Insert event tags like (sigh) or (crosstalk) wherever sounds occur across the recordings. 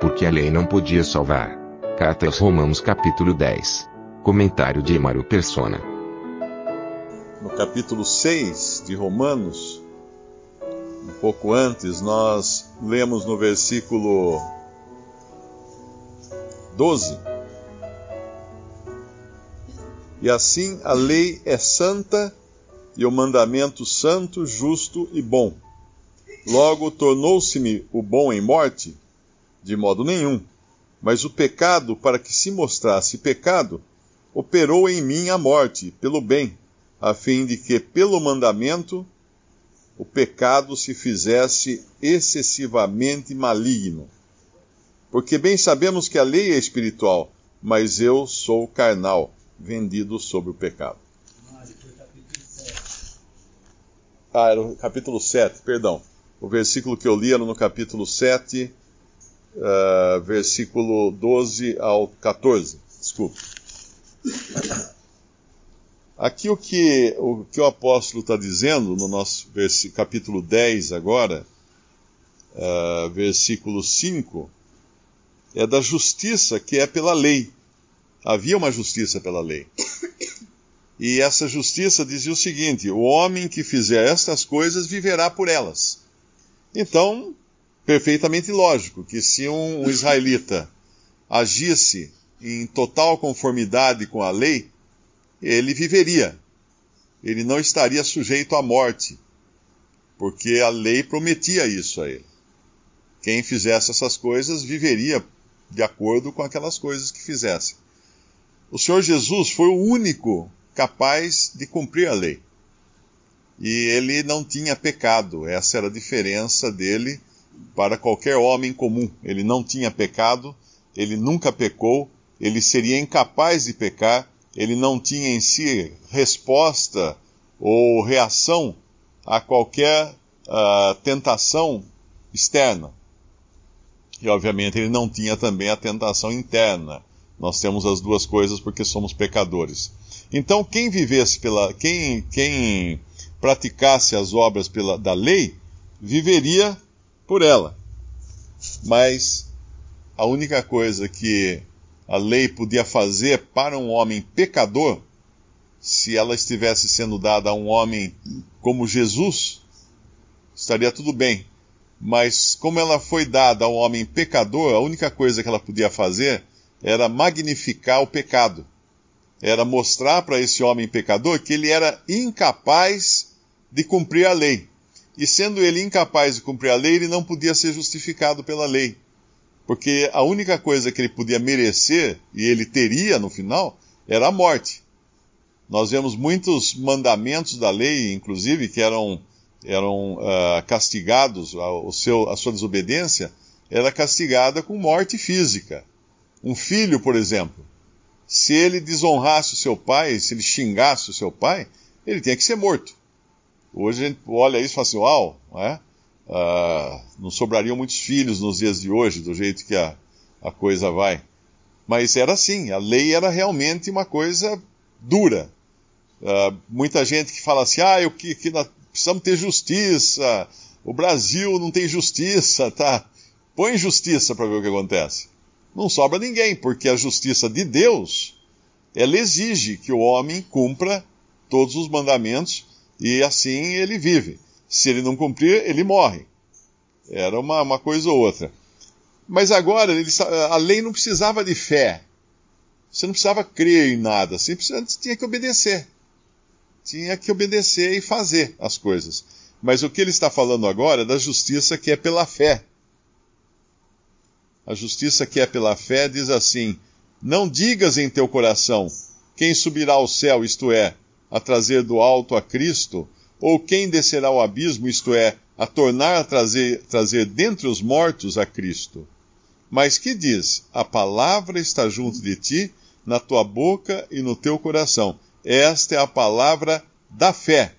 Porque a lei não podia salvar. Carta aos Romanos capítulo 10. Comentário de Emaro Persona. No capítulo 6 de Romanos, um pouco antes, nós lemos no versículo 12. E assim a lei é santa e o mandamento santo, justo e bom. Logo tornou-se-me o bom em morte? De modo nenhum. Mas o pecado, para que se mostrasse pecado, operou em mim a morte, pelo bem, a fim de que, pelo mandamento, o pecado se fizesse excessivamente maligno. Porque bem sabemos que a lei é espiritual, mas eu sou carnal, vendido sobre o pecado. Ah, era o capítulo 7, perdão. O versículo que eu li era no capítulo 7, uh, versículo 12 ao 14. Desculpe. Aqui o que o, que o apóstolo está dizendo no nosso capítulo 10 agora, uh, versículo 5, é da justiça que é pela lei. Havia uma justiça pela lei. E essa justiça dizia o seguinte: o homem que fizer estas coisas viverá por elas. Então, perfeitamente lógico que se um, um (laughs) israelita agisse em total conformidade com a lei, ele viveria. Ele não estaria sujeito à morte, porque a lei prometia isso a ele. Quem fizesse essas coisas viveria de acordo com aquelas coisas que fizesse. O Senhor Jesus foi o único capaz de cumprir a lei. E ele não tinha pecado, essa era a diferença dele para qualquer homem comum. Ele não tinha pecado, ele nunca pecou, ele seria incapaz de pecar, ele não tinha em si resposta ou reação a qualquer uh, tentação externa. E obviamente ele não tinha também a tentação interna. Nós temos as duas coisas porque somos pecadores. Então quem vivesse pela quem quem praticasse as obras pela, da lei viveria por ela. Mas a única coisa que a lei podia fazer para um homem pecador, se ela estivesse sendo dada a um homem como Jesus, estaria tudo bem. Mas como ela foi dada ao homem pecador, a única coisa que ela podia fazer era magnificar o pecado. Era mostrar para esse homem pecador que ele era incapaz de cumprir a lei. E sendo ele incapaz de cumprir a lei, ele não podia ser justificado pela lei. Porque a única coisa que ele podia merecer, e ele teria no final, era a morte. Nós vemos muitos mandamentos da lei, inclusive, que eram eram uh, castigados, a, seu, a sua desobediência era castigada com morte física. Um filho, por exemplo, se ele desonrasse o seu pai, se ele xingasse o seu pai, ele tinha que ser morto. Hoje a gente olha isso e fala assim, uau, não, é? uh, não sobrariam muitos filhos nos dias de hoje, do jeito que a, a coisa vai. Mas era assim, a lei era realmente uma coisa dura. Uh, muita gente que fala assim, ah, eu, que, que precisamos ter justiça, o Brasil não tem justiça, tá? Põe justiça para ver o que acontece. Não sobra ninguém, porque a justiça de Deus, ela exige que o homem cumpra todos os mandamentos e assim ele vive. Se ele não cumprir, ele morre. Era uma, uma coisa ou outra. Mas agora, ele, a lei não precisava de fé. Você não precisava crer em nada, você tinha que obedecer tinha que obedecer e fazer as coisas. Mas o que ele está falando agora é da justiça que é pela fé. A justiça que é pela fé diz assim: Não digas em teu coração: Quem subirá ao céu, isto é, a trazer do alto a Cristo, Ou quem descerá ao abismo, isto é, a tornar a trazer, trazer dentre os mortos a Cristo? Mas que diz? A palavra está junto de ti, na tua boca e no teu coração. Esta é a palavra da fé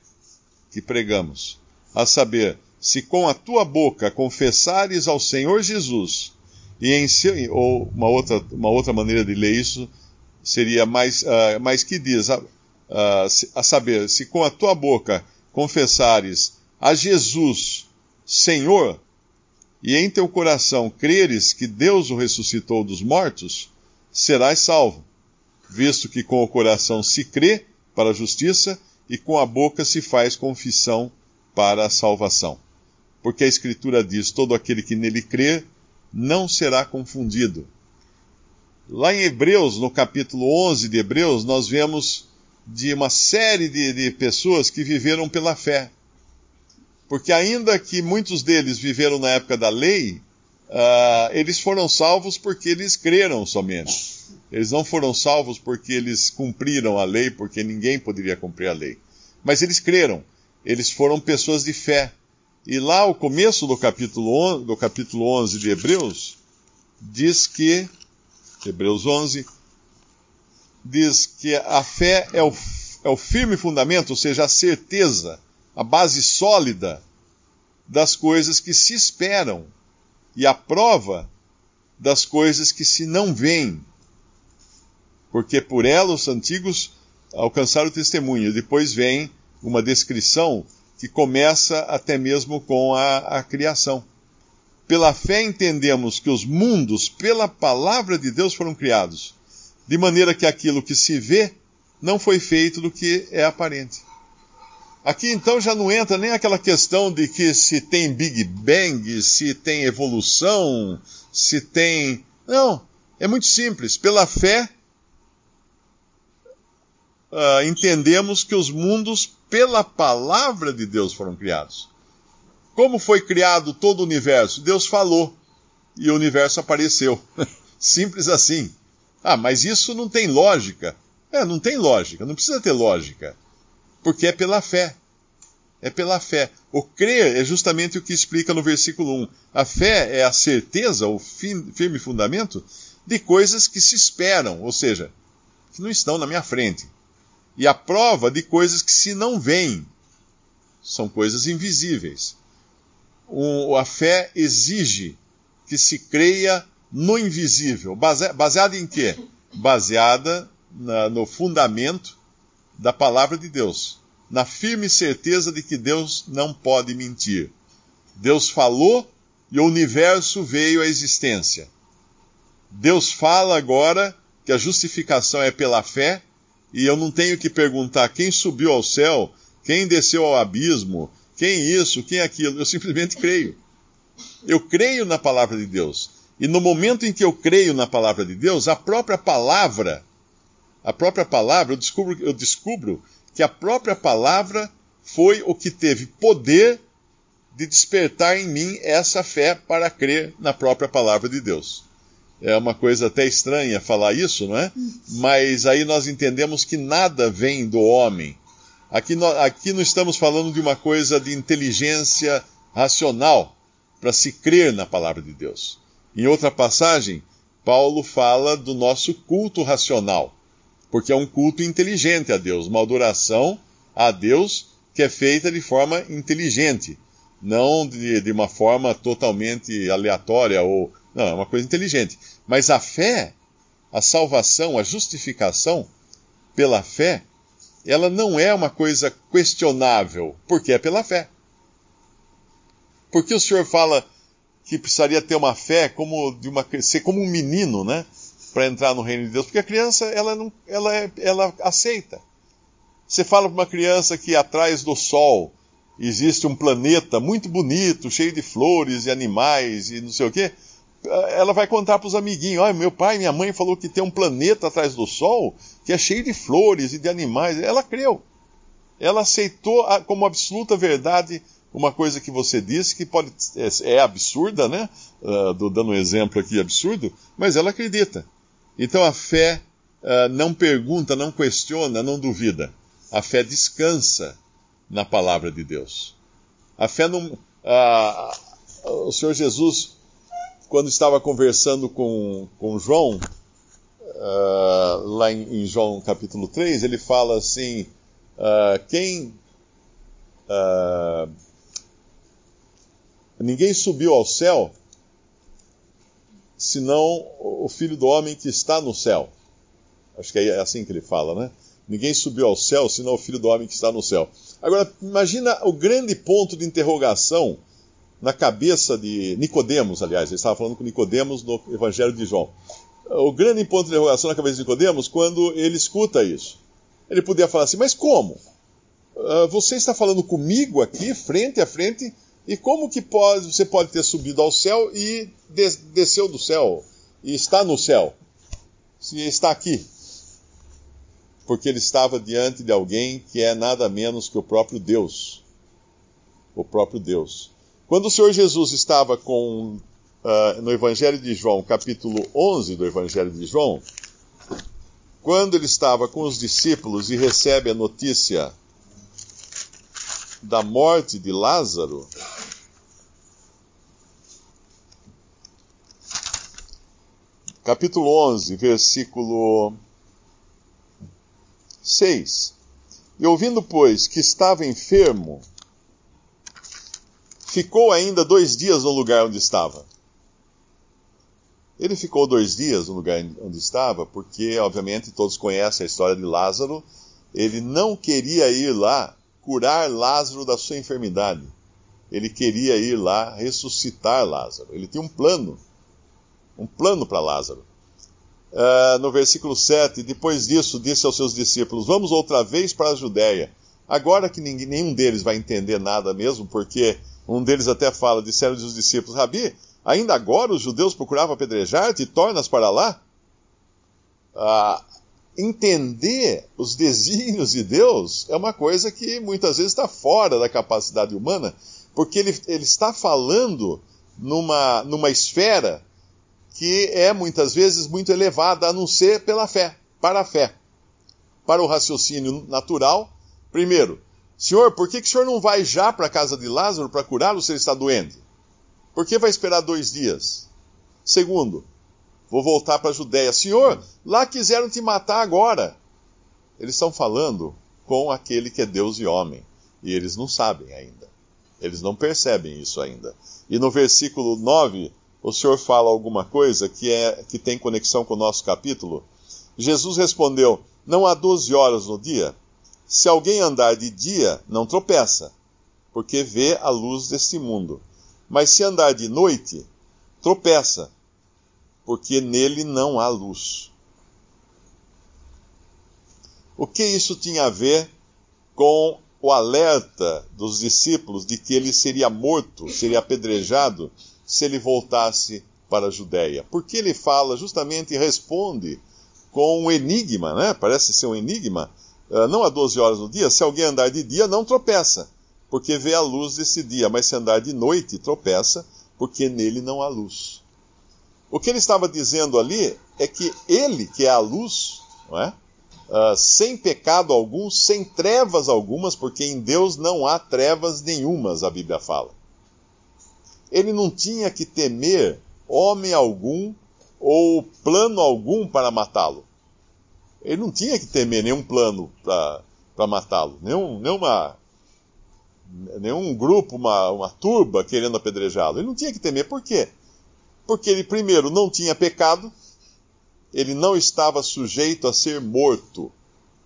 que pregamos. A saber, se com a tua boca confessares ao Senhor Jesus, e em seu, ou uma outra, uma outra maneira de ler isso seria mais, uh, mais que diz, a, a saber, se com a tua boca confessares a Jesus Senhor, e em teu coração creres que Deus o ressuscitou dos mortos, serás salvo, visto que com o coração se crê para a justiça e com a boca se faz confissão para a salvação. Porque a Escritura diz: todo aquele que nele crer não será confundido. Lá em Hebreus, no capítulo 11 de Hebreus, nós vemos de uma série de, de pessoas que viveram pela fé. Porque, ainda que muitos deles viveram na época da lei, uh, eles foram salvos porque eles creram somente. Eles não foram salvos porque eles cumpriram a lei, porque ninguém poderia cumprir a lei. Mas eles creram. Eles foram pessoas de fé. E lá, o começo do capítulo, 11, do capítulo 11 de Hebreus, diz que, Hebreus 11, diz que a fé é o, é o firme fundamento, ou seja, a certeza, a base sólida das coisas que se esperam e a prova das coisas que se não veem. Porque por ela os antigos alcançaram o testemunho. Depois vem uma descrição que começa até mesmo com a, a criação. Pela fé entendemos que os mundos, pela palavra de Deus, foram criados, de maneira que aquilo que se vê não foi feito do que é aparente. Aqui então já não entra nem aquela questão de que se tem Big Bang, se tem evolução, se tem. Não, é muito simples. Pela fé, uh, entendemos que os mundos pela palavra de Deus foram criados. Como foi criado todo o universo? Deus falou e o universo apareceu. (laughs) Simples assim. Ah, mas isso não tem lógica. É, não tem lógica, não precisa ter lógica. Porque é pela fé. É pela fé. O crer é justamente o que explica no versículo 1. A fé é a certeza, o firme fundamento de coisas que se esperam, ou seja, que não estão na minha frente e a prova de coisas que se não veem. São coisas invisíveis. O, a fé exige que se creia no invisível. Base, baseada em quê? Baseada na, no fundamento da palavra de Deus. Na firme certeza de que Deus não pode mentir. Deus falou e o universo veio à existência. Deus fala agora que a justificação é pela fé e eu não tenho que perguntar quem subiu ao céu, quem desceu ao abismo, quem isso, quem aquilo. Eu simplesmente creio. Eu creio na palavra de Deus. E no momento em que eu creio na palavra de Deus, a própria palavra, a própria palavra, eu descubro, eu descubro que a própria palavra foi o que teve poder de despertar em mim essa fé para crer na própria palavra de Deus. É uma coisa até estranha falar isso, não é? Mas aí nós entendemos que nada vem do homem. Aqui, nós, aqui não estamos falando de uma coisa de inteligência racional para se crer na palavra de Deus. Em outra passagem, Paulo fala do nosso culto racional, porque é um culto inteligente a Deus, uma adoração a Deus que é feita de forma inteligente, não de, de uma forma totalmente aleatória ou não, é uma coisa inteligente. Mas a fé, a salvação, a justificação pela fé, ela não é uma coisa questionável, porque é pela fé. Por que o senhor fala que precisaria ter uma fé como de uma ser como um menino, né, para entrar no reino de Deus? Porque a criança ela não, ela, é, ela aceita. Você fala para uma criança que atrás do sol existe um planeta muito bonito, cheio de flores e animais e não sei o quê ela vai contar para os amiguinhos: olha, meu pai e minha mãe falou que tem um planeta atrás do Sol que é cheio de flores e de animais. Ela creu. Ela aceitou como absoluta verdade uma coisa que você disse que pode é, é absurda, né? Uh, dando um exemplo aqui absurdo, mas ela acredita. Então a fé uh, não pergunta, não questiona, não duvida. A fé descansa na palavra de Deus. A fé não. Ah, o Senhor Jesus, quando estava conversando com, com João, lá em, em, João capítulo 3, ele fala assim: quem. Ninguém subiu ao céu senão o filho do homem que está no céu. Acho que é assim que ele fala, né? Ninguém subiu ao céu senão o filho do homem que está no céu. Agora, imagina o grande ponto de interrogação na cabeça de Nicodemos, aliás, ele estava falando com Nicodemos no Evangelho de João. O grande ponto de interrogação na cabeça de Nicodemos quando ele escuta isso. Ele podia falar assim: "Mas como? Uh, você está falando comigo aqui, frente a frente, e como que pode, você pode ter subido ao céu e des, desceu do céu e está no céu? Se está aqui, porque ele estava diante de alguém que é nada menos que o próprio Deus. O próprio Deus. Quando o Senhor Jesus estava com, uh, no Evangelho de João, capítulo 11 do Evangelho de João, quando ele estava com os discípulos e recebe a notícia da morte de Lázaro, capítulo 11, versículo 6. E ouvindo, pois, que estava enfermo, ficou ainda dois dias no lugar onde estava. Ele ficou dois dias no lugar onde estava, porque, obviamente, todos conhecem a história de Lázaro. Ele não queria ir lá curar Lázaro da sua enfermidade. Ele queria ir lá ressuscitar Lázaro. Ele tinha um plano, um plano para Lázaro. Uh, no versículo 7, depois disso, disse aos seus discípulos: Vamos outra vez para a Judéia. Agora que ninguém, nenhum deles vai entender nada mesmo, porque um deles até fala: Disseram os discípulos, Rabi, ainda agora os judeus procuravam apedrejar-te e tornas para lá? Uh, entender os desígnios de Deus é uma coisa que muitas vezes está fora da capacidade humana, porque ele, ele está falando numa, numa esfera que é muitas vezes muito elevada, a não ser pela fé, para a fé. Para o raciocínio natural, primeiro, Senhor, por que, que o senhor não vai já para a casa de Lázaro para curá-lo se ele está doente? Por que vai esperar dois dias? Segundo, vou voltar para a Judéia. Senhor, lá quiseram te matar agora. Eles estão falando com aquele que é Deus e homem. E eles não sabem ainda. Eles não percebem isso ainda. E no versículo 9, o senhor fala alguma coisa que, é, que tem conexão com o nosso capítulo? Jesus respondeu: Não há doze horas no dia? Se alguém andar de dia, não tropeça, porque vê a luz deste mundo. Mas se andar de noite, tropeça, porque nele não há luz. O que isso tinha a ver com o alerta dos discípulos de que ele seria morto, seria apedrejado se ele voltasse para a Judéia? Porque ele fala justamente e responde com um enigma, né? Parece ser um enigma. Uh, não há 12 horas no dia, se alguém andar de dia, não tropeça, porque vê a luz desse dia, mas se andar de noite, tropeça, porque nele não há luz. O que ele estava dizendo ali é que ele, que é a luz, é? Uh, sem pecado algum, sem trevas algumas, porque em Deus não há trevas nenhumas, a Bíblia fala ele não tinha que temer homem algum ou plano algum para matá-lo. Ele não tinha que temer nenhum plano para matá-lo, nenhum, nenhuma, nenhum grupo, uma, uma turba querendo apedrejá-lo. Ele não tinha que temer. Por quê? Porque ele, primeiro, não tinha pecado, ele não estava sujeito a ser morto.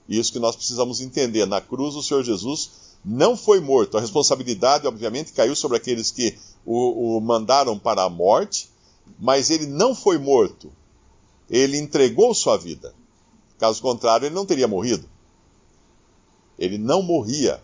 Isso que nós precisamos entender. Na cruz, o Senhor Jesus não foi morto. A responsabilidade, obviamente, caiu sobre aqueles que o, o mandaram para a morte, mas ele não foi morto. Ele entregou sua vida. Caso contrário, ele não teria morrido. Ele não morria,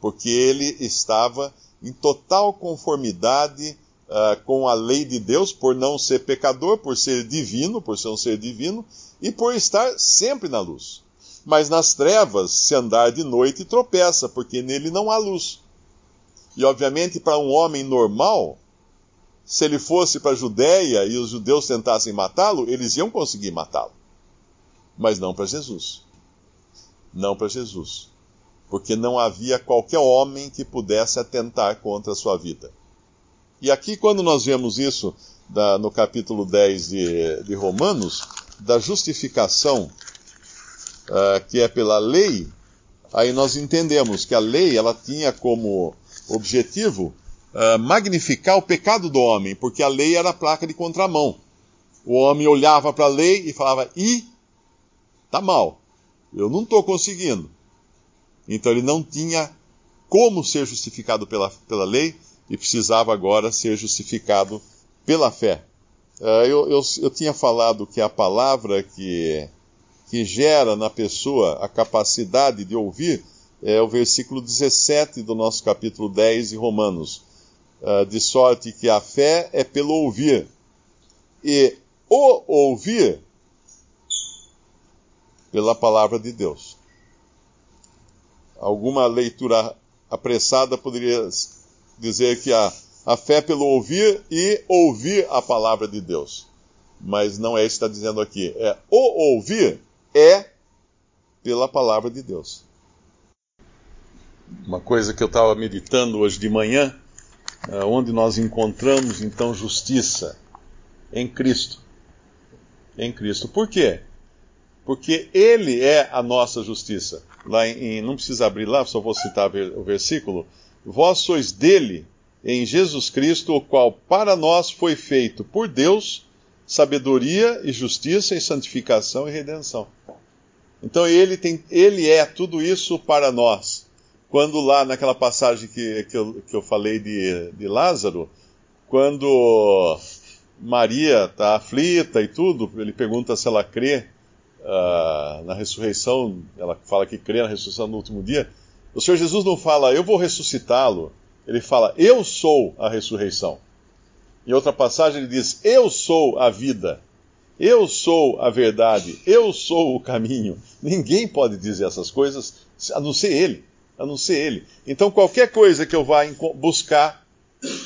porque ele estava em total conformidade uh, com a lei de Deus, por não ser pecador, por ser divino, por ser um ser divino, e por estar sempre na luz. Mas nas trevas, se andar de noite, tropeça, porque nele não há luz. E obviamente, para um homem normal, se ele fosse para a Judéia e os judeus tentassem matá-lo, eles iam conseguir matá-lo. Mas não para Jesus. Não para Jesus. porque não havia qualquer homem que pudesse atentar contra a sua vida. E aqui, quando nós vemos isso da, no capítulo 10 de, de Romanos, da justificação uh, que é pela lei, aí nós entendemos que a lei ela tinha como objetivo uh, magnificar o pecado do homem, porque a lei era a placa de contramão. O homem olhava para a lei e falava: "E tá mal. Eu não estou conseguindo". Então ele não tinha como ser justificado pela, pela lei e precisava agora ser justificado pela fé. Uh, eu, eu, eu tinha falado que a palavra que, que gera na pessoa a capacidade de ouvir é o versículo 17 do nosso capítulo 10 de Romanos. Uh, de sorte que a fé é pelo ouvir. E o ouvir pela palavra de Deus. Alguma leitura apressada poderia dizer que a, a fé é pelo ouvir e ouvir a palavra de Deus. Mas não é isso que está dizendo aqui. É o ouvir é pela palavra de Deus. Uma coisa que eu estava meditando hoje de manhã, é, onde nós encontramos então justiça em Cristo. Em Cristo. Por quê? Porque Ele é a nossa justiça. Lá em, não precisa abrir lá, só vou citar o versículo. Vós sois dele, em Jesus Cristo, o qual para nós foi feito por Deus sabedoria e justiça e santificação e redenção. Então ele, tem, ele é tudo isso para nós. Quando lá naquela passagem que, que, eu, que eu falei de, de Lázaro, quando Maria está aflita e tudo, ele pergunta se ela crê uh, na ressurreição, ela fala que crê na ressurreição no último dia. O Senhor Jesus não fala, eu vou ressuscitá-lo. Ele fala, eu sou a ressurreição. Em outra passagem ele diz, eu sou a vida. Eu sou a verdade, eu sou o caminho. Ninguém pode dizer essas coisas a não ser ele, a não ser ele. Então qualquer coisa que eu vá buscar,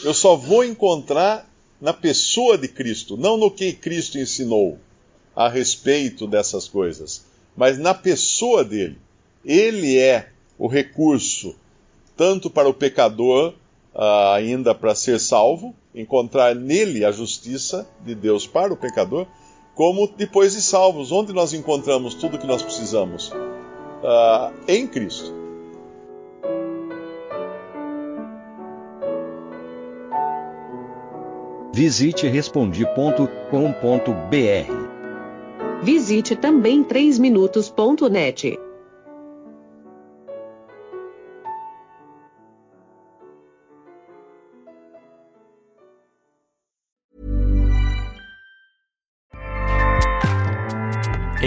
eu só vou encontrar na pessoa de Cristo, não no que Cristo ensinou a respeito dessas coisas, mas na pessoa dele. Ele é o recurso tanto para o pecador uh, ainda para ser salvo, encontrar nele a justiça de Deus para o pecador, como depois de salvos, onde nós encontramos tudo o que nós precisamos? Uh, em Cristo. Visite respondi.com.br. Visite também 3minutos.net.